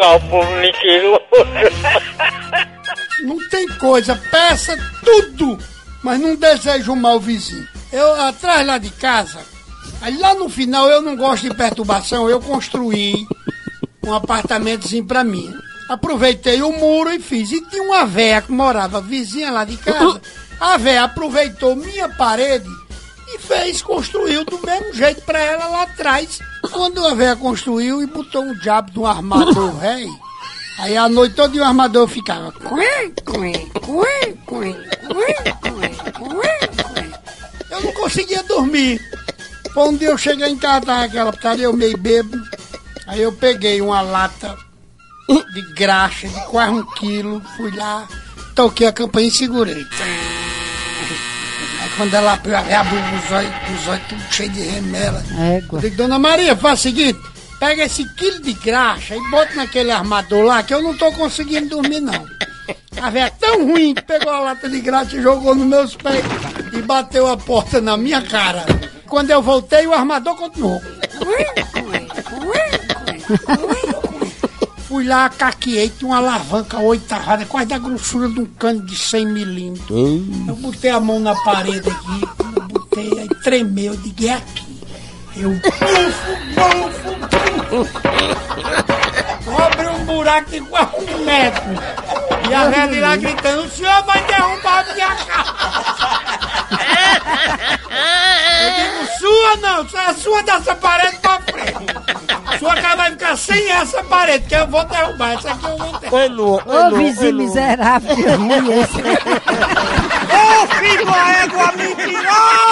buscar o povo mentiroso. Não tem coisa, peça tudo, mas não desejo mal vizinho. Eu, atrás lá de casa, aí lá no final eu não gosto de perturbação, eu construí um apartamentozinho pra mim. Aproveitei o muro e fiz. E tinha uma véia que morava vizinha lá de casa. A véia aproveitou minha parede fez, construiu do mesmo jeito pra ela lá atrás. Quando a véia construiu e botou um diabo de um armador rei, aí a noite toda o armador ficava. Eu não conseguia dormir. Foi um dia eu cheguei em casa, tava aquela putaria, eu meio bêbado. Aí eu peguei uma lata de graxa de quase um quilo, fui lá, toquei a campainha e segurei. Quando ela abriu, ela abriu os olhos, os olhos tudo cheio de remela. Eu digo, dona Maria, faz o seguinte, pega esse quilo de graxa e bota naquele armador lá, que eu não tô conseguindo dormir não. A véia é tão ruim que pegou a lata de graxa e jogou nos meus pés e bateu a porta na minha cara. Quando eu voltei, o armador continuou. Fui lá, caqueei, tinha uma alavanca oitavada, quase da grossura de um cano de 100 milímetros. Eu botei a mão na parede aqui, eu botei, aí tremeu, eu digo, é aqui. Eu, bufo, bufo, bufo. Eu abri um buraco de quase um metro. E a velha de lá gritando, o senhor vai derrubar a minha casa. Eu digo, sua não, a sua dessa parede pra frente. Sua casa vai ficar sem essa parede, que eu vou derrubar. Essa aqui eu vou derrubar. Ô, vizinho miserável, que ruim esse. Ô, filho da égua mentiroso!